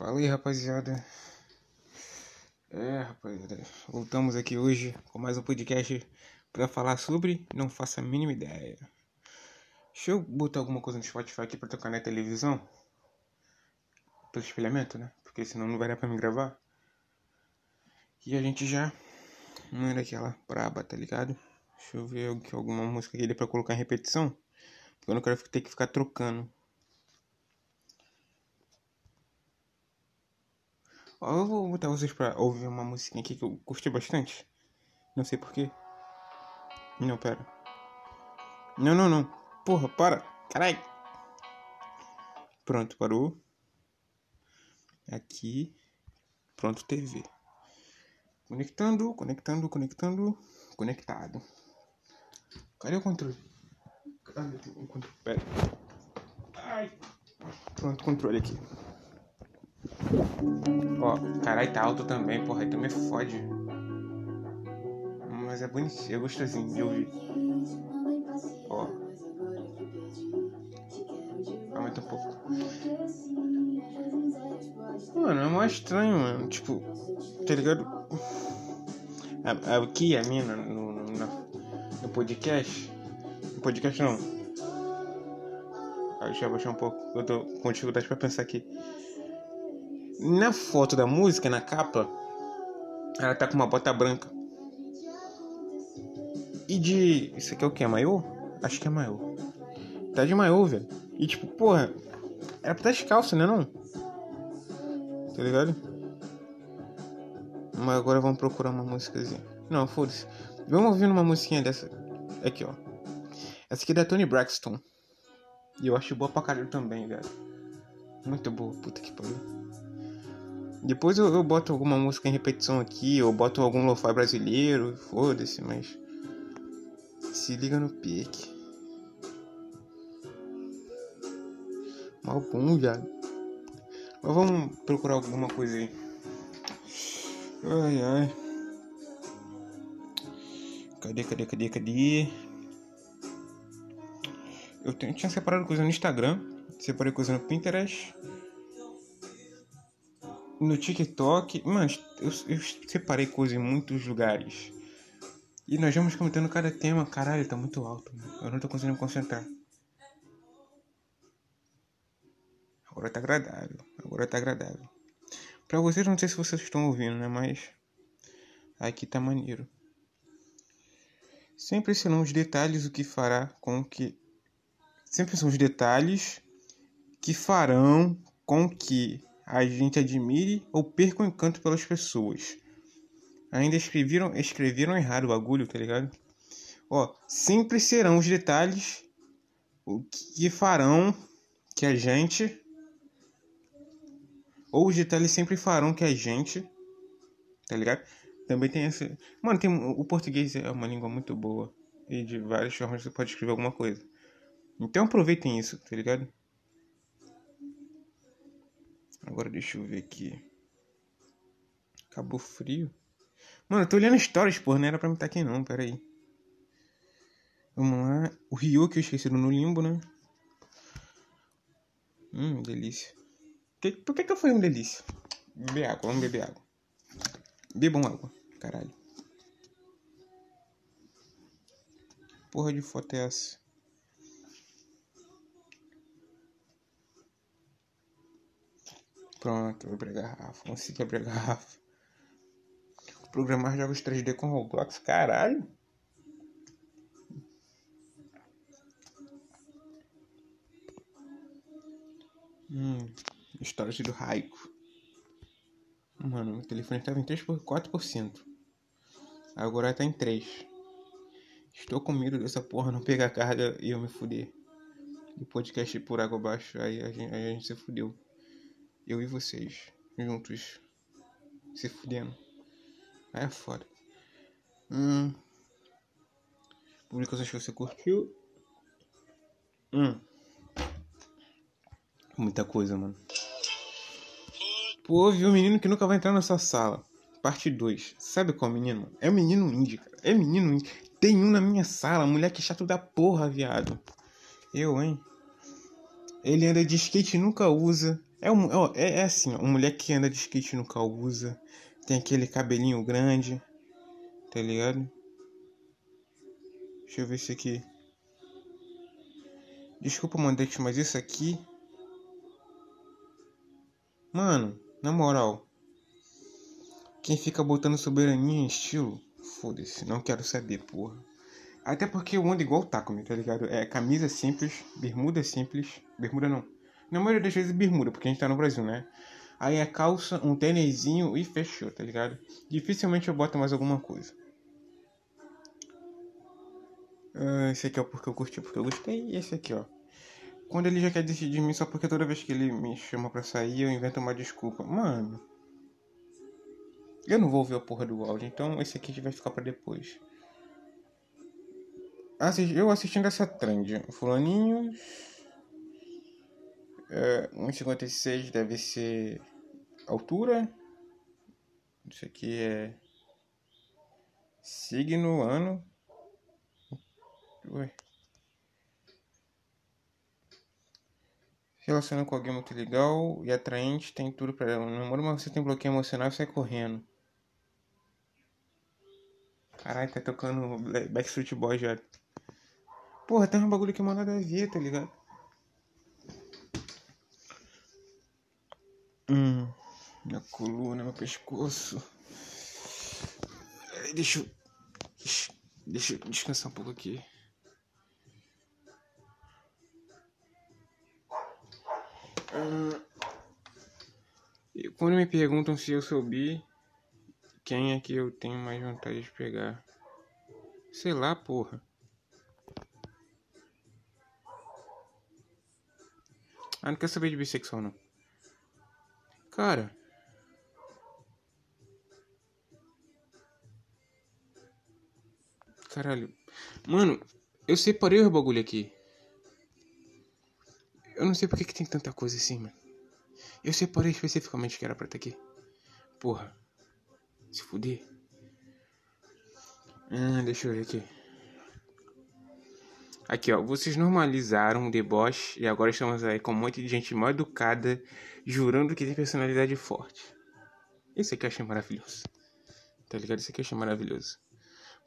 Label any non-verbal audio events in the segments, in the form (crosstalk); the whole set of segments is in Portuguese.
Fala aí, rapaziada. É, rapaziada. Voltamos aqui hoje com mais um podcast para falar sobre Não Faço a Mínima Ideia. Deixa eu botar alguma coisa no Spotify aqui pra tocar na televisão. Pelo espelhamento, né? Porque senão não vai dar pra me gravar. E a gente já. Não era aquela braba, tá ligado? Deixa eu ver alguma música aqui pra colocar em repetição. Porque eu não quero ter que ficar trocando. Eu vou botar vocês pra ouvir uma musiquinha aqui que eu curti bastante. Não sei porquê. Não, pera. Não, não, não. Porra, para. Carai. Pronto, parou. Aqui. Pronto, TV. Conectando, conectando, conectando. Conectado. Cadê o controle? Cadê o controle? Pera. Ai. Pronto, controle aqui. Ó, caralho, tá alto também, porra, aí tu me fode. Mas é bonitinho, é gostosinho de ouvir. Ó. Aumenta um pouco. Mano, é mais estranho, mano. Tipo, tá ligado? Aqui a mina no, no, no, podcast. No podcast não. Deixa eu abaixar um pouco. Eu tô com dificuldade pra pensar aqui. Na foto da música, na capa, ela tá com uma bota branca. E de. Isso aqui é o que? É maiô? Acho que é maiô. Tá de maiô, velho. E tipo, porra, era pra estar descalço, né não? Tá ligado? Mas agora vamos procurar uma músicazinha. Não, foda-se. Vamos ouvir uma musiquinha dessa. Aqui, ó. Essa aqui é da Tony Braxton. E eu acho boa pra caralho também, velho. Muito boa, puta que pariu. Depois eu, eu, boto alguma música em repetição aqui, ou boto algum lo-fi brasileiro, foda-se, mas. Se liga no pique. Mal bom, viado. Mas vamos procurar alguma coisa aí. Ai ai. Cadê, cadê, cadê, cadê? Eu, tinha separado coisa no Instagram, separei coisa no Pinterest no TikTok, mano, eu, eu separei coisas em muitos lugares. E nós vamos comentando cada tema. Caralho, tá muito alto. Mano. Eu não tô conseguindo me concentrar. Agora tá agradável. Agora tá agradável. Pra vocês, não sei se vocês estão ouvindo, né? Mas. Aqui tá maneiro. Sempre serão os detalhes o que fará com que. Sempre são os detalhes que farão com que a gente admire ou perca o encanto pelas pessoas. Ainda escreveram, escreveram errado o bagulho, tá ligado? Ó, sempre serão os detalhes o que farão que a gente ou os detalhes sempre farão que a gente, tá ligado? Também tem esse, mano, tem o português é uma língua muito boa e de várias formas você pode escrever alguma coisa. Então aproveitem isso, tá ligado? Agora deixa eu ver aqui. Acabou frio. Mano, eu tô olhando stories, porra. Não era pra me estar aqui não, pera aí. Vamos lá. O Ryu que eu esqueci no limbo, né? Hum, delícia. Que, por que que eu fui um delícia? Beber água, vamos beber água. Bebam água, caralho. Porra de foto é essa? Pronto, vou abrir a garrafa. Consegui abrir a garrafa. Programar jogos 3D com Roblox, caralho. Hum, história do Raico. Mano, meu telefone estava em 3 por 4%. Agora tá em 3. Estou com medo dessa porra não pegar carga e eu me fuder. E podcast por água abaixo, aí a gente, aí a gente se fudeu eu e vocês juntos se fudendo. Aí é foda. Hum. Publicações que você curtiu. Hum. Muita coisa, mano. Pô, viu o menino que nunca vai entrar nessa sala. Parte 2. Sabe qual menino? É o menino índio, cara. É menino índio. Tem um na minha sala, mulher que chato da porra, viado. Eu, hein? Ele anda de skate e nunca usa É, um, ó, é, é assim, uma mulher que anda de skate nunca usa. Tem aquele cabelinho grande. Tá ligado? Deixa eu ver isso aqui. Desculpa, Mandex, mas isso aqui. Mano, na moral. Quem fica botando soberania em estilo, foda-se, não quero saber, porra. Até porque eu ando igual o Takumi, tá ligado? É camisa simples, bermuda simples. Bermuda não. Na maioria das vezes bermuda, porque a gente tá no Brasil, né? Aí é calça, um tênisinho e fechou, tá ligado? Dificilmente eu boto mais alguma coisa. Uh, esse aqui é o porque eu curti, porque eu gostei. E esse aqui, ó. Quando ele já quer decidir de mim só porque toda vez que ele me chama pra sair eu invento uma desculpa. Mano. Eu não vou ver a porra do áudio, então esse aqui vai ficar pra depois. Eu assistindo essa trend. Fulaninhos. É, 1,56 deve ser altura. Isso aqui é signo, ano. Ué. Relaciona com alguém muito legal e atraente, tem tudo pra ela. Namoro, mas você tem bloqueio emocional e sai correndo. Caralho, tá tocando Backstreet Boys já. Porra, tem um bagulho que manda da ver, tá ligado? Hum, minha coluna, meu pescoço. Deixa eu. Deixa eu descansar um pouco aqui. Hum, quando me perguntam se eu soubi quem é que eu tenho mais vontade de pegar? Sei lá, porra. Ah, não quer saber de bissexual, não. Cara. Caralho. Mano, eu separei o bagulho aqui. Eu não sei porque que tem tanta coisa assim, mano. Eu separei especificamente que era pra estar aqui. Porra. Se fuder. Ah, deixa eu ver aqui. Aqui, ó. Vocês normalizaram o deboche e agora estamos aí com um monte de gente mal educada jurando que tem personalidade forte. Isso aqui eu achei maravilhoso. Tá ligado? Isso aqui eu achei maravilhoso.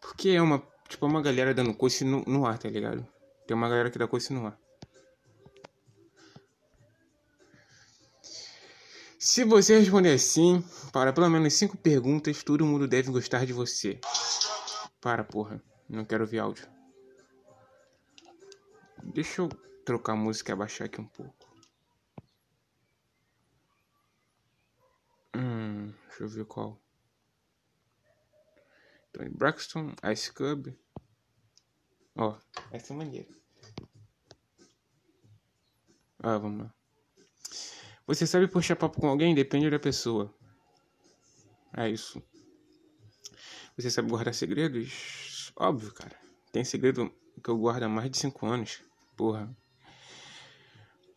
Porque é uma, tipo, uma galera dando coice no, no ar, tá ligado? Tem uma galera que dá coice no ar. Se você responder sim, para pelo menos cinco perguntas, todo mundo deve gostar de você. Para, porra. Não quero ouvir áudio. Deixa eu trocar a música e abaixar aqui um pouco. Hum, deixa eu ver qual. Tony Braxton, Ice Cube. Ó, essa é maneira. Ah, vamos lá. Você sabe puxar papo com alguém? Depende da pessoa. É isso. Você sabe guardar segredos? Óbvio, cara. Tem segredo que eu guardo há mais de 5 anos. Porra.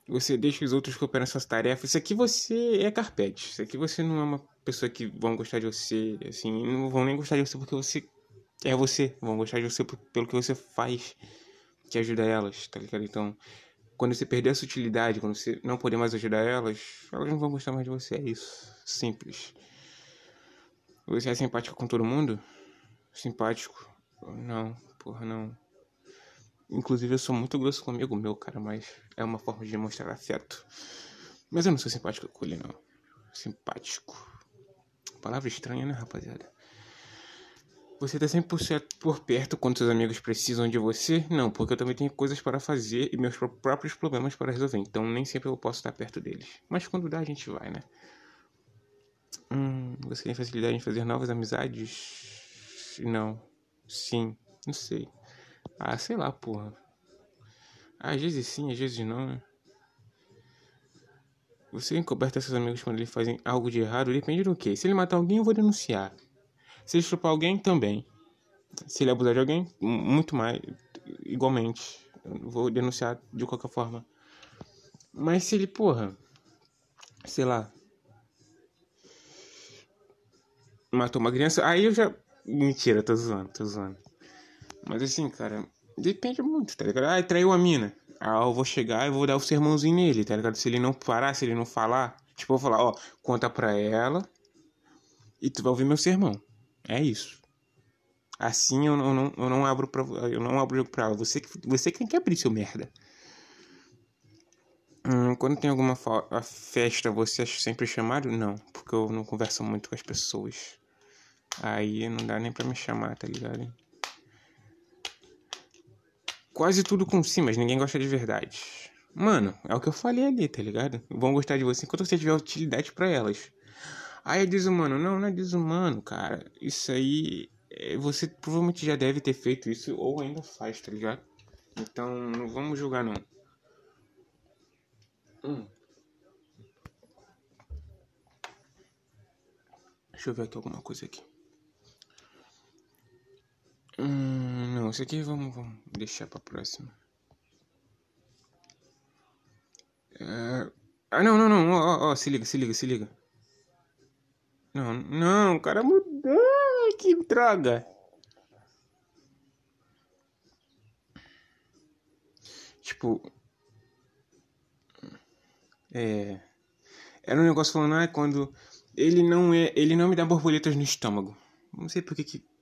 Você deixa os outros cooperando essas tarefas. Isso aqui você é carpete. Isso aqui você não é uma pessoa que vão gostar de você. Assim, não vão nem gostar de você porque você é você. Vão gostar de você pelo que você faz que ajuda elas, tá ligado? Então, quando você perder a sutilidade, quando você não poder mais ajudar elas, elas não vão gostar mais de você. É isso. Simples. Você é simpático com todo mundo? Simpático? Não, porra, não. Inclusive, eu sou muito grosso comigo, meu, cara, mas é uma forma de demonstrar afeto. Mas eu não sou simpático com ele, não. Simpático. Palavra estranha, né, rapaziada? Você tá sempre por perto quando seus amigos precisam de você? Não, porque eu também tenho coisas para fazer e meus próprios problemas para resolver. Então nem sempre eu posso estar perto deles. Mas quando dá, a gente vai, né? Hum, você tem facilidade em fazer novas amizades? Não. Sim. Não sei. Ah, sei lá, porra. Às vezes sim, às vezes não, né? Você encoberta seus amigos quando eles fazem algo de errado, depende do que. Se ele matar alguém, eu vou denunciar. Se ele estuprar alguém, também. Se ele abusar de alguém, muito mais. Igualmente. Eu vou denunciar de qualquer forma. Mas se ele, porra. Sei lá. Matou uma criança, aí eu já. Mentira, tô zoando, tô zoando. Mas assim, cara, depende muito, tá ligado? Ah, traiu a mina. Aí eu vou chegar e vou dar o sermãozinho nele, tá ligado? Se ele não parar, se ele não falar, tipo, eu vou falar, ó, conta pra ela e tu vai ouvir meu sermão. É isso. Assim eu não, eu não, eu não abro pra, eu não abro pra ela. Você, você que tem que abrir, seu merda. Hum, quando tem alguma festa, você é sempre chamado? Não, porque eu não converso muito com as pessoas. Aí não dá nem pra me chamar, tá ligado? Quase tudo com sim, mas ninguém gosta de verdade. Mano, é o que eu falei ali, tá ligado? Vão gostar de você enquanto você tiver utilidade para elas. Aí é desumano. Não, não é desumano, cara. Isso aí. É, você provavelmente já deve ter feito isso ou ainda faz, tá ligado? Então não vamos julgar, não. Hum. Deixa eu ver aqui alguma coisa aqui. Hum, não, isso aqui vamos, vamos deixar pra próxima. É... Ah, não, não, não. Ó, ó, ó, se liga, se liga, se liga. Não, não, o cara mudou. Que droga. Tipo. É. Era um negócio falando, ah, quando. Ele não é. Ele não me dá borboletas no estômago. Não sei por que que.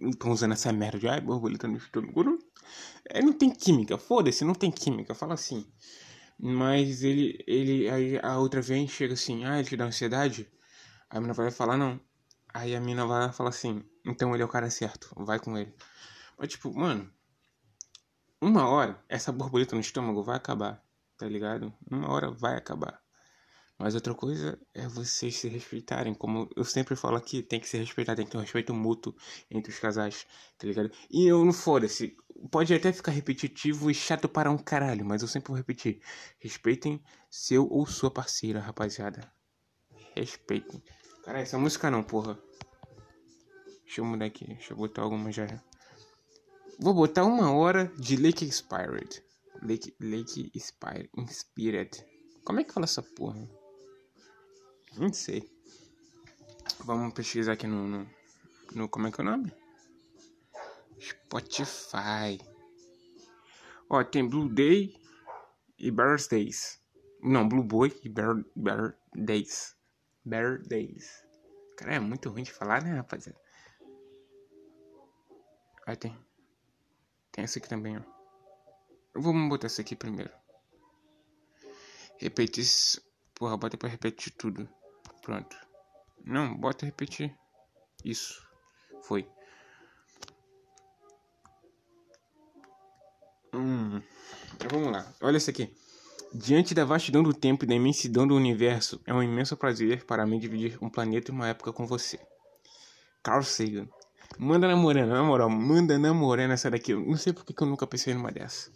Estão usando essa merda de. Ai, borboleta no estômago. É, não tem química. Foda-se, não tem química. Fala assim. Mas ele. ele aí a outra vem chega assim. Ah, ele te dá ansiedade? A mina vai falar, não. Aí a mina vai falar assim. Então ele é o cara certo. Vai com ele. Mas tipo, mano. Uma hora, essa borboleta no estômago vai acabar. Tá ligado? Uma hora vai acabar. Mas outra coisa é vocês se respeitarem. Como eu sempre falo aqui, tem que se respeitar, tem que ter um respeito mútuo entre os casais, tá ligado? E eu não foda-se. Pode até ficar repetitivo e chato para um caralho, mas eu sempre vou repetir. Respeitem seu ou sua parceira, rapaziada. Respeitem. Cara, essa música não, porra. Deixa eu mudar aqui. Deixa eu botar alguma já. Vou botar uma hora de Lake Inspired. Lake, Lake. Inspired. Como é que fala essa porra? Não sei. Vamos pesquisar aqui no, no, no. Como é que é o nome? Spotify. Ó, tem Blue Day e Bear Days. Não, Blue Boy e Bear, Bear Days. Bear Days. Cara, é muito ruim de falar, né, rapaziada? Aí tem. Tem essa aqui também, ó. Vamos botar essa aqui primeiro. Repetir. Porra, bota pra repetir tudo. Pronto. Não, bota repetir. Isso. Foi. Hum. Vamos lá. Olha isso aqui. Diante da vastidão do tempo e da imensidão do universo, é um imenso prazer para mim dividir um planeta e uma época com você. Carl Sagan. Manda namorando, na moral, manda namorando essa daqui. Eu não sei porque que eu nunca pensei numa dessa.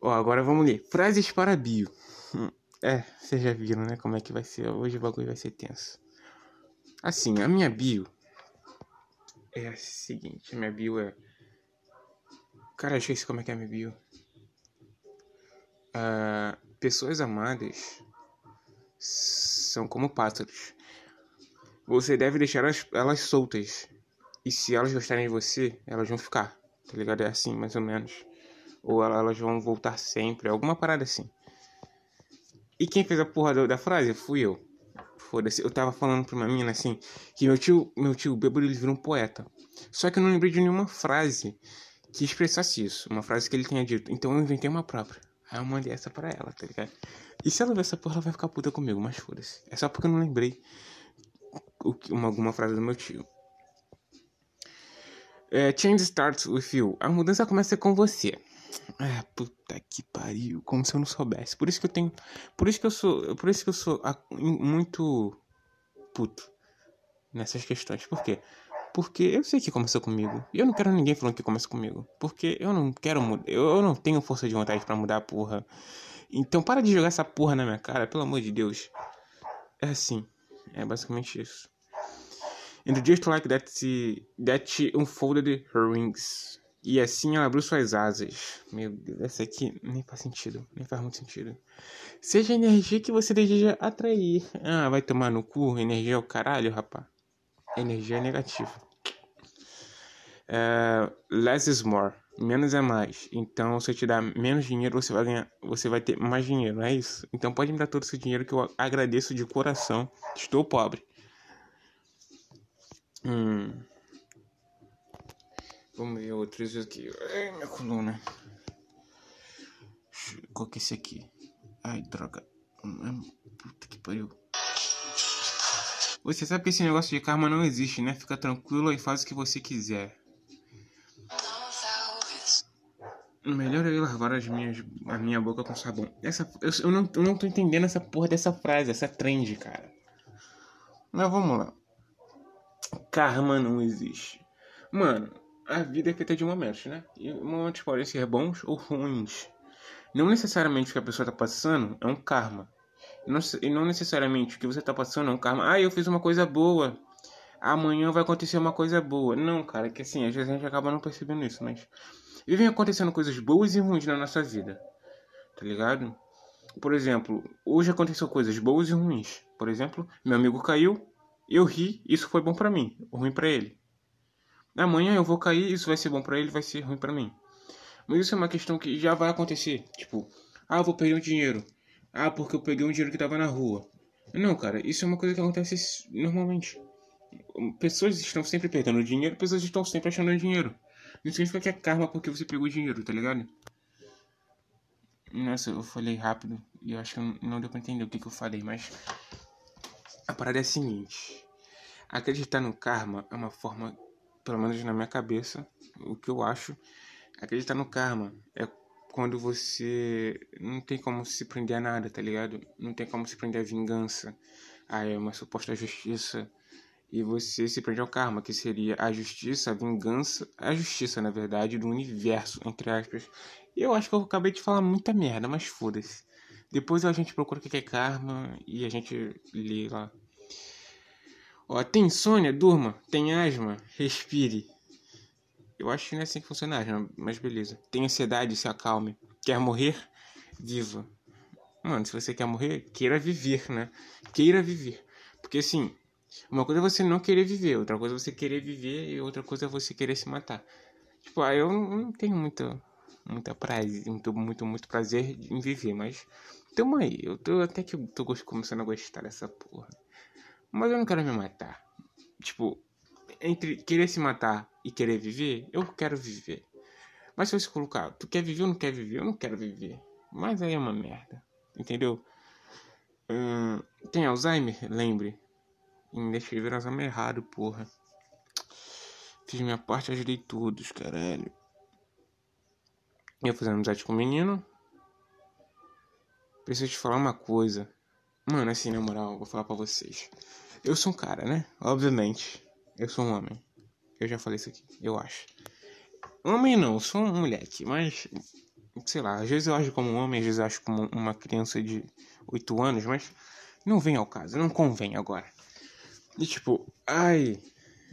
Ó, agora vamos ler. Frases para bio. Hum. É, vocês já viram, né? Como é que vai ser. Hoje o bagulho vai ser tenso. Assim, a minha bio é a seguinte: a minha bio é. Cara, eu esqueci como é que é a minha bio. Uh, pessoas amadas são como pássaros. Você deve deixar elas, elas soltas. E se elas gostarem de você, elas vão ficar. Tá ligado? É assim, mais ou menos. Ou elas vão voltar sempre. Alguma parada assim. E quem fez a porra da frase fui eu. Foda-se, eu tava falando pra uma menina assim, que meu tio, meu tio bêbado ele virou um poeta. Só que eu não lembrei de nenhuma frase que expressasse isso, uma frase que ele tenha dito. Então eu inventei uma própria. Aí eu mandei essa pra ela, tá ligado? E se ela ver essa porra, ela vai ficar puta comigo, mas foda-se. É só porque eu não lembrei uma, alguma frase do meu tio. É, change starts with you. A mudança começa com você. É, puta que pariu, como se eu não soubesse. Por isso que eu tenho, por isso que eu sou, por isso que eu sou muito puto nessas questões. Por quê? Porque eu sei que começou comigo. E eu não quero ninguém falando que começou comigo. Porque eu não quero mudar. Eu não tenho força de vontade para mudar a porra. Então para de jogar essa porra na minha cara, pelo amor de Deus. É assim. É basicamente isso. And just like that, that unfolded her wings. E assim ela abriu suas asas. Meu Deus, essa aqui nem faz sentido. Nem faz muito sentido. Seja a energia que você deseja atrair. Ah, vai tomar no cu? Energia é o caralho, rapá. Energia é negativa. é, less is more, menos é mais. Então, se eu te dar menos dinheiro, você vai ganhar, você vai ter mais dinheiro, é isso. Então, pode me dar todo esse dinheiro que eu agradeço de coração. Estou pobre. Hum. Vamos ver outros aqui. Ai, minha coluna. Qual que é esse aqui? Ai, droga. Puta que pariu. Você sabe que esse negócio de karma não existe, né? Fica tranquilo e faz o que você quiser. Melhor é eu lavar as minhas, a minha boca com sabão. Essa, eu, eu, não, eu não tô entendendo essa porra dessa frase, essa trend, cara. Mas vamos lá. Karma não existe. Mano, a vida é feita de momentos, né? E momentos podem ser bons ou ruins. Não necessariamente o que a pessoa tá passando é um karma. Não, e não necessariamente o que você tá passando é um karma. Ah, eu fiz uma coisa boa. Amanhã vai acontecer uma coisa boa. Não, cara, que assim, às vezes a gente acaba não percebendo isso, mas vivem acontecendo coisas boas e ruins na nossa vida. Tá ligado? Por exemplo, hoje aconteceu coisas boas e ruins. Por exemplo, meu amigo caiu, eu ri, isso foi bom para mim, ruim para ele. Amanhã eu vou cair, isso vai ser bom para ele, vai ser ruim para mim. Mas isso é uma questão que já vai acontecer. Tipo, ah, eu vou perder um dinheiro. Ah, porque eu peguei um dinheiro que tava na rua. Não, cara, isso é uma coisa que acontece normalmente. Pessoas estão sempre perdendo dinheiro, pessoas estão sempre achando dinheiro. Não significa que é karma porque você pegou dinheiro, tá ligado? Nossa, eu falei rápido e eu acho que não deu pra entender o que, que eu falei, mas. A parada é a seguinte: acreditar no karma é uma forma, pelo menos na minha cabeça, o que eu acho, acreditar no karma é quando você não tem como se prender a nada, tá ligado? Não tem como se prender a vingança, a uma suposta justiça e você se prende ao karma, que seria a justiça, a vingança, a justiça, na verdade, do universo, entre aspas. E eu acho que eu acabei de falar muita merda, mas foda-se. Depois a gente procura o que é karma e a gente lê lá. Ó, tem insônia? Durma. Tem asma? Respire. Eu acho que não é assim que funciona asma, mas beleza. Tem ansiedade? Se acalme. Quer morrer? Viva. Mano, se você quer morrer, queira viver, né? Queira viver. Porque assim, uma coisa é você não querer viver, outra coisa é você querer viver e outra coisa é você querer se matar. Tipo, ah, eu não tenho muita, muita prazer, muito, muito, muito prazer em viver, mas tamo aí. Eu tô até que tô começando a gostar dessa porra. Mas eu não quero me matar. Tipo, entre querer se matar e querer viver, eu quero viver. Mas se você colocar, tu quer viver ou não quer viver? Eu não quero viver. Mas aí é uma merda. Entendeu? Hum, tem Alzheimer? Lembre, Ainda escrevi exame errado, porra. Fiz minha parte, ajudei todos, caralho. Eu fazendo amizade com o menino. Preciso te falar uma coisa. Mano, assim, na moral, vou falar pra vocês. Eu sou um cara, né? Obviamente. Eu sou um homem. Eu já falei isso aqui, eu acho. Homem não, sou um moleque, mas. Sei lá, às vezes eu acho como um homem, às vezes eu acho como uma criança de 8 anos, mas. Não vem ao caso, não convém agora. E tipo, ai,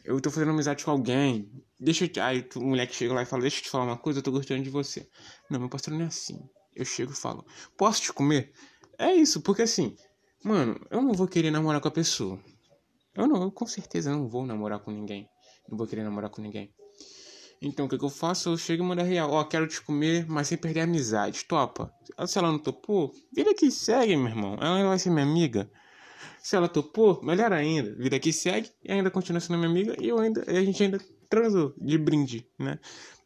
eu tô fazendo amizade com alguém. Deixa eu. Aí o moleque chega lá e fala, deixa eu te falar uma coisa, eu tô gostando de você. Não, meu parceiro não é assim. Eu chego e falo, posso te comer? É isso, porque assim, mano, eu não vou querer namorar com a pessoa. Eu não, eu com certeza não vou namorar com ninguém. Não vou querer namorar com ninguém. Então o que, que eu faço? Eu chego e mando real. Ó, oh, quero te comer, mas sem perder a amizade. Topa. Se ela não topou, vida que segue, meu irmão. Ela vai ser minha amiga. Se ela topou, melhor ainda. Vida que segue e ainda continua sendo minha amiga e eu ainda, a gente ainda transou de brinde, né?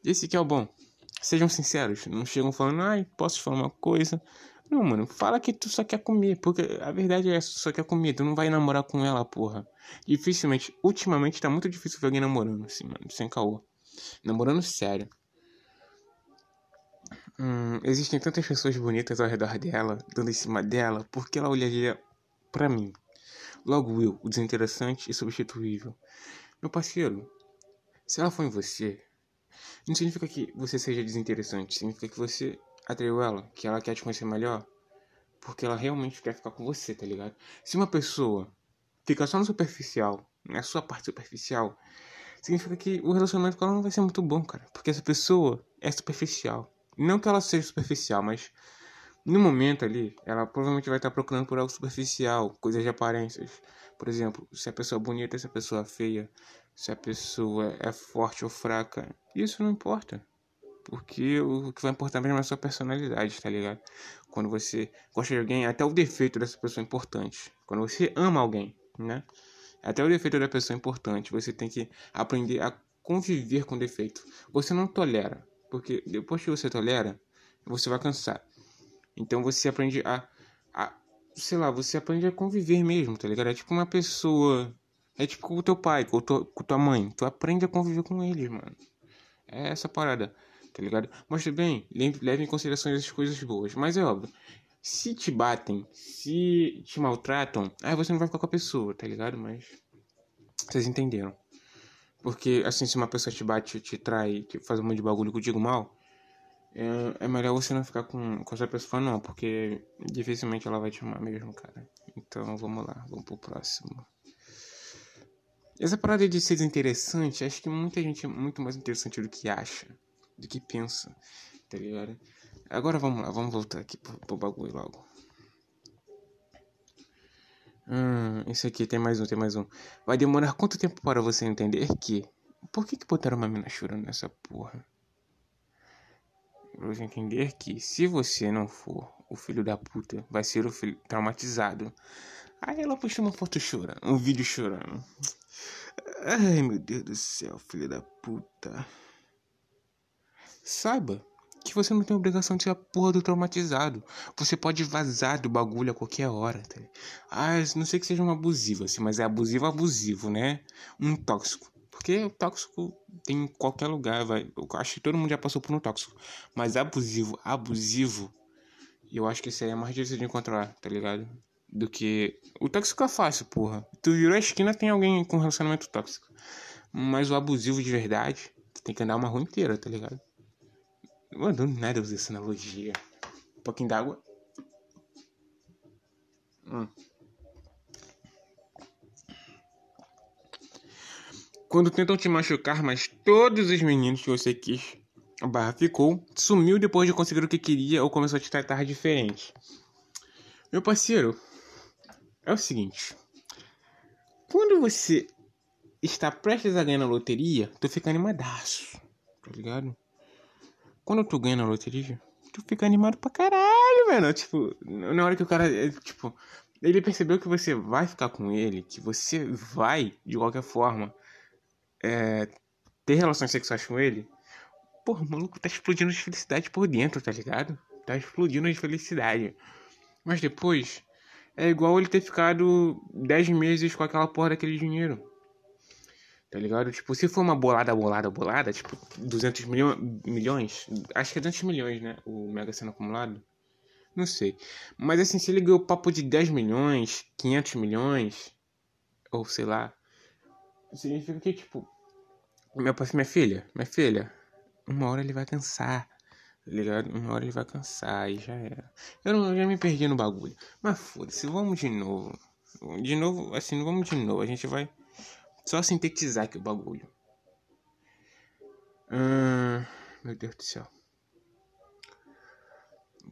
Esse que é o bom. Sejam sinceros, não chegam falando, ai, posso te falar uma coisa. Não, mano, fala que tu só quer comer, porque a verdade é essa, tu só quer comer, tu não vai namorar com ela, porra. Dificilmente, ultimamente tá muito difícil ver alguém namorando, assim, mano, sem caô. Namorando sério. Hum, existem tantas pessoas bonitas ao redor dela, dando em cima dela, porque ela olharia para mim. Logo eu, o desinteressante e substituível. Meu parceiro, se ela for em você, não significa que você seja desinteressante, significa que você atraiu ela, que ela quer te conhecer melhor, porque ela realmente quer ficar com você, tá ligado? Se uma pessoa fica só no superficial, na sua parte superficial, significa que o relacionamento com ela não vai ser muito bom, cara, porque essa pessoa é superficial. Não que ela seja superficial, mas no momento ali, ela provavelmente vai estar procurando por algo superficial, coisas de aparências. Por exemplo, se a pessoa é bonita, se a pessoa é feia, se a pessoa é forte ou fraca. Isso não importa. Porque o que vai importar mesmo é a sua personalidade, tá ligado? Quando você gosta de alguém, até o defeito dessa pessoa é importante. Quando você ama alguém, né? Até o defeito da pessoa é importante. Você tem que aprender a conviver com defeito. Você não tolera. Porque depois que você tolera, você vai cansar. Então você aprende a, a. Sei lá, você aprende a conviver mesmo, tá ligado? É tipo uma pessoa. É tipo com o teu pai, com, tua, com tua mãe. Tu aprende a conviver com eles, mano. É essa parada tá ligado? Mas também, leve em consideração as coisas boas. Mas é óbvio, se te batem, se te maltratam, aí você não vai ficar com a pessoa, tá ligado? Mas vocês entenderam. Porque, assim, se uma pessoa te bate, te trai, te faz um monte de bagulho contigo mal, é, é melhor você não ficar com, com essa pessoa, não, porque dificilmente ela vai te amar mesmo, cara. Então, vamos lá, vamos pro próximo. Essa parada de ser interessante, acho que muita gente é muito mais interessante do que acha do que pensa, tá ligado? Agora vamos lá, vamos voltar aqui pro, pro bagulho logo. Hum, esse aqui tem mais um, tem mais um. Vai demorar quanto tempo para você entender que. Por que que botaram uma mina chorando nessa porra? Pra você entender que se você não for o filho da puta, vai ser o filho traumatizado. Aí ela postou uma foto chorando, um vídeo chorando. Ai meu Deus do céu, filho da puta. Saiba que você não tem obrigação de ser a porra do traumatizado. Você pode vazar do bagulho a qualquer hora. Tá? Ah, não sei que seja um abusivo, assim, mas é abusivo, abusivo, né? Um tóxico. Porque o tóxico tem em qualquer lugar, vai. Eu acho que todo mundo já passou por um tóxico. Mas abusivo, abusivo, eu acho que esse aí é mais difícil de encontrar, tá ligado? Do que. O tóxico é fácil, porra. Tu virou a esquina, tem alguém com relacionamento tóxico. Mas o abusivo de verdade, tu tem que andar uma rua inteira, tá ligado? Mano, do nada eu usei essa analogia. Um pouquinho d'água. Hum. Quando tentam te machucar, mas todos os meninos que você quis, a barra ficou, sumiu depois de conseguir o que queria ou começou a te tratar diferente. Meu parceiro, é o seguinte. Quando você está prestes a ganhar na loteria, tu fica animadaço, tá ligado? Quando tu ganha na loteria, tu fica animado pra caralho, mano. Tipo, na hora que o cara, é, tipo, ele percebeu que você vai ficar com ele, que você vai, de qualquer forma, é, ter relações sexuais com ele. Porra, o maluco tá explodindo de felicidade por dentro, tá ligado? Tá explodindo de felicidade. Mas depois, é igual ele ter ficado 10 meses com aquela porra daquele dinheiro. Tá ligado? Tipo, se for uma bolada, bolada, bolada, tipo, 200 milho milhões, acho que é 200 milhões, né? O Mega sendo acumulado. Não sei. Mas assim, se ele ganhou papo de 10 milhões, 500 milhões, ou sei lá, significa que, tipo, meu pai, minha filha, minha filha, uma hora ele vai cansar, tá ligado? Uma hora ele vai cansar e já era. Eu, não, eu já me perdi no bagulho. Mas foda-se, vamos de novo. De novo, assim, vamos de novo. A gente vai só sintetizar aqui o bagulho. Hum, meu Deus do céu.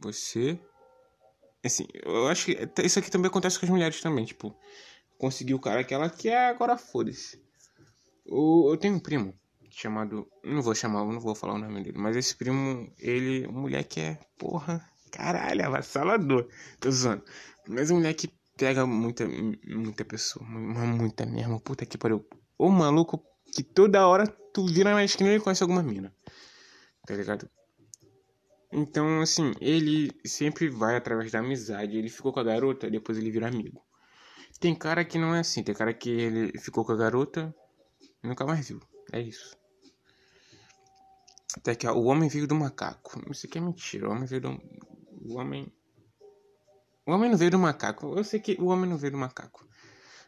Você. Assim, eu acho que isso aqui também acontece com as mulheres também. Tipo, conseguiu o cara que ela quer, agora foda-se. Eu tenho um primo chamado. Não vou chamar, não vou falar o nome dele. Mas esse primo, ele. Mulher que é. Porra. Caralho, avassalador. Tô zoando. Mas um moleque pega muita, muita pessoa, muita mesmo, puta que pariu. O maluco que toda hora tu vira na esquina e conhece alguma mina, tá ligado? Então, assim, ele sempre vai através da amizade. Ele ficou com a garota, depois ele vira amigo. Tem cara que não é assim, tem cara que ele ficou com a garota e nunca mais viu. É isso. Até que ó, o homem veio do macaco. Isso aqui é mentira. O homem veio do. O homem o homem não veio do macaco. Eu sei que o homem não veio do macaco,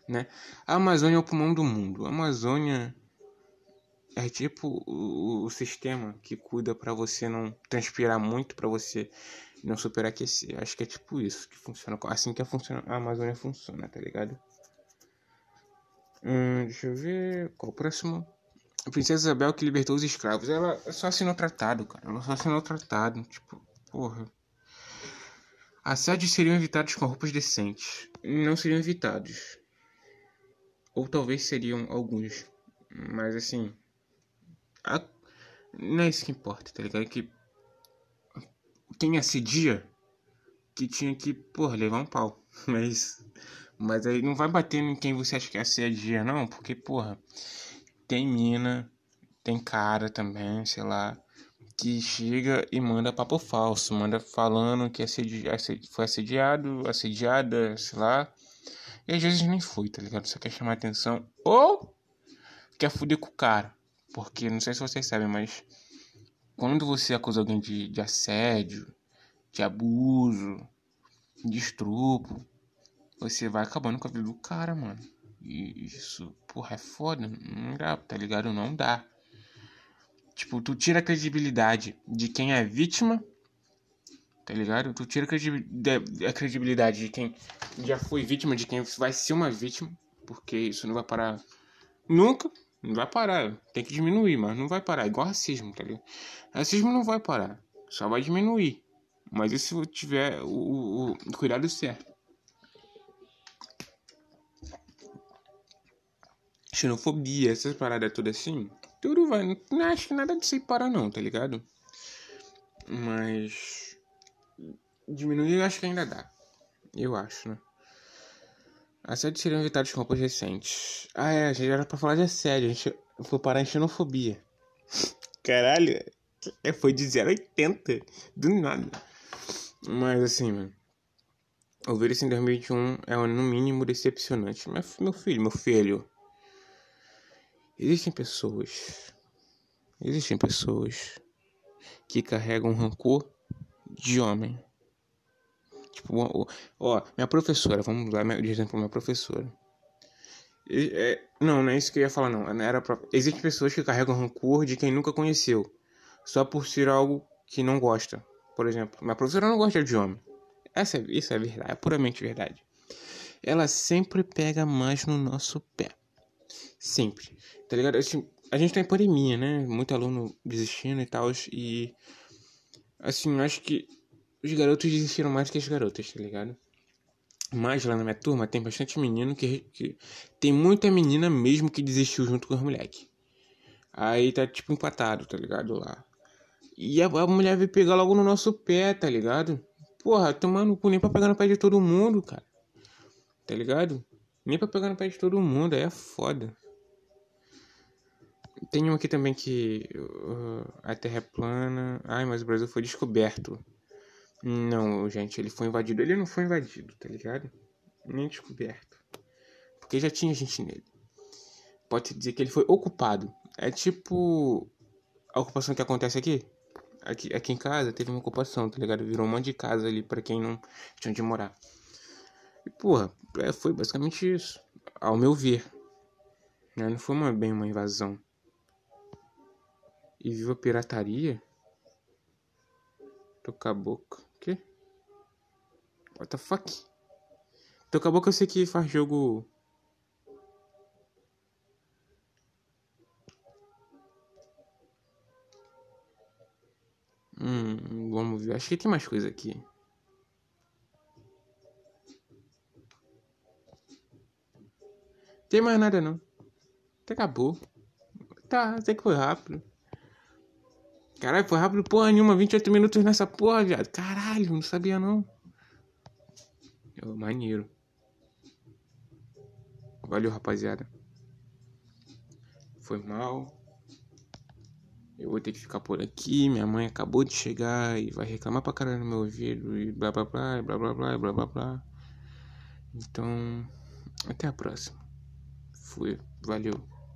né? A Amazônia é o pulmão do mundo. A Amazônia é tipo o, o sistema que cuida para você não transpirar muito, para você não superaquecer. Acho que é tipo isso que funciona. Assim que a, funciona, a Amazônia funciona, tá ligado? Hum, deixa eu ver. Qual o próximo? A Princesa Isabel que libertou os escravos. Ela só assinou tratado, cara. Ela só assinou tratado. Tipo, porra. Assédios seriam evitados com roupas decentes. Não seriam evitados. Ou talvez seriam alguns. Mas assim. A... Não é isso que importa, tá ligado? Que. Quem assedia. Que tinha que, porra, levar um pau. (laughs) Mas. Mas aí não vai bater em quem você acha que assedia, não. Porque, porra. Tem mina. Tem cara também, sei lá. Que chega e manda papo falso. Manda falando que assedi... foi assediado, assediada, sei lá. E às vezes nem foi, tá ligado? Só quer chamar atenção. Ou quer fuder com o cara. Porque não sei se vocês sabem, mas quando você acusa alguém de, de assédio, de abuso, de estupro, você vai acabando com a vida do cara, mano. E isso, porra, é foda. Não dá, tá ligado? Não dá. Tipo, tu tira a credibilidade de quem é vítima, tá ligado? Tu tira a credibilidade de quem já foi vítima, de quem vai ser uma vítima, porque isso não vai parar nunca. Não vai parar. Tem que diminuir, mas não vai parar. Igual racismo, tá ligado? Racismo não vai parar. Só vai diminuir. Mas se tiver o, o, o cuidado certo? Xenofobia, essas paradas todas assim. Tudo vai. Não acho que nada disso aí para não, tá ligado? Mas. Diminuir eu acho que ainda dá. Eu acho, né? Assédios seriam evitados com roupas recentes. Ah, é, a gente era pra falar de assédio. A gente foi parar em xenofobia. (laughs) Caralho, é, foi de 0,80. Do nada. Mas assim, mano. Ouvir isso em 2021 é no mínimo decepcionante. Mas, meu filho, meu filho. Existem pessoas. Existem pessoas que carregam rancor de homem. Tipo, ó, minha professora, vamos dar de exemplo minha professora. É, não, não é isso que eu ia falar, não. Era pra... Existem pessoas que carregam rancor de quem nunca conheceu, só por ser algo que não gosta. Por exemplo, minha professora não gosta de homem. Essa, é, isso é verdade, é puramente verdade. Ela sempre pega mais no nosso pé. Sempre. Tá ligado? Assim, a gente tá em pandemia, né? Muito aluno desistindo e tal. E. Assim, acho que os garotos desistiram mais que as garotas, tá ligado? Mas lá na minha turma tem bastante menino que, que. Tem muita menina mesmo que desistiu junto com os moleques. Aí tá tipo empatado, tá ligado? Lá. E a, a mulher veio pegar logo no nosso pé, tá ligado? Porra, tomando cu nem pra pegar no pé de todo mundo, cara. Tá ligado? Nem pra pegar no pé de todo mundo, aí é foda. Tem um aqui também que uh, a Terra é plana. Ai, mas o Brasil foi descoberto. Não, gente, ele foi invadido. Ele não foi invadido, tá ligado? Nem descoberto. Porque já tinha gente nele. Pode dizer que ele foi ocupado. É tipo a ocupação que acontece aqui. Aqui, aqui em casa teve uma ocupação, tá ligado? Virou um monte de casa ali para quem não tinha onde morar. E, porra, é, foi basicamente isso. Ao meu ver. Né? Não foi uma, bem uma invasão. E viva a pirataria? A boca. What the fuck? Acabou que eu sei que faz jogo. Hum, vamos ver. Acho que tem mais coisa aqui. Tem mais nada não. Até acabou. Tá, até que foi rápido. Caralho, foi rápido porra nenhuma. 28 minutos nessa porra, viado. Caralho, não sabia não. Oh, maneiro. Valeu, rapaziada. Foi mal. Eu vou ter que ficar por aqui. Minha mãe acabou de chegar e vai reclamar pra caralho no meu ouvido. E blá blá blá, blá blá blá, blá blá blá. Então, até a próxima. Fui. Valeu.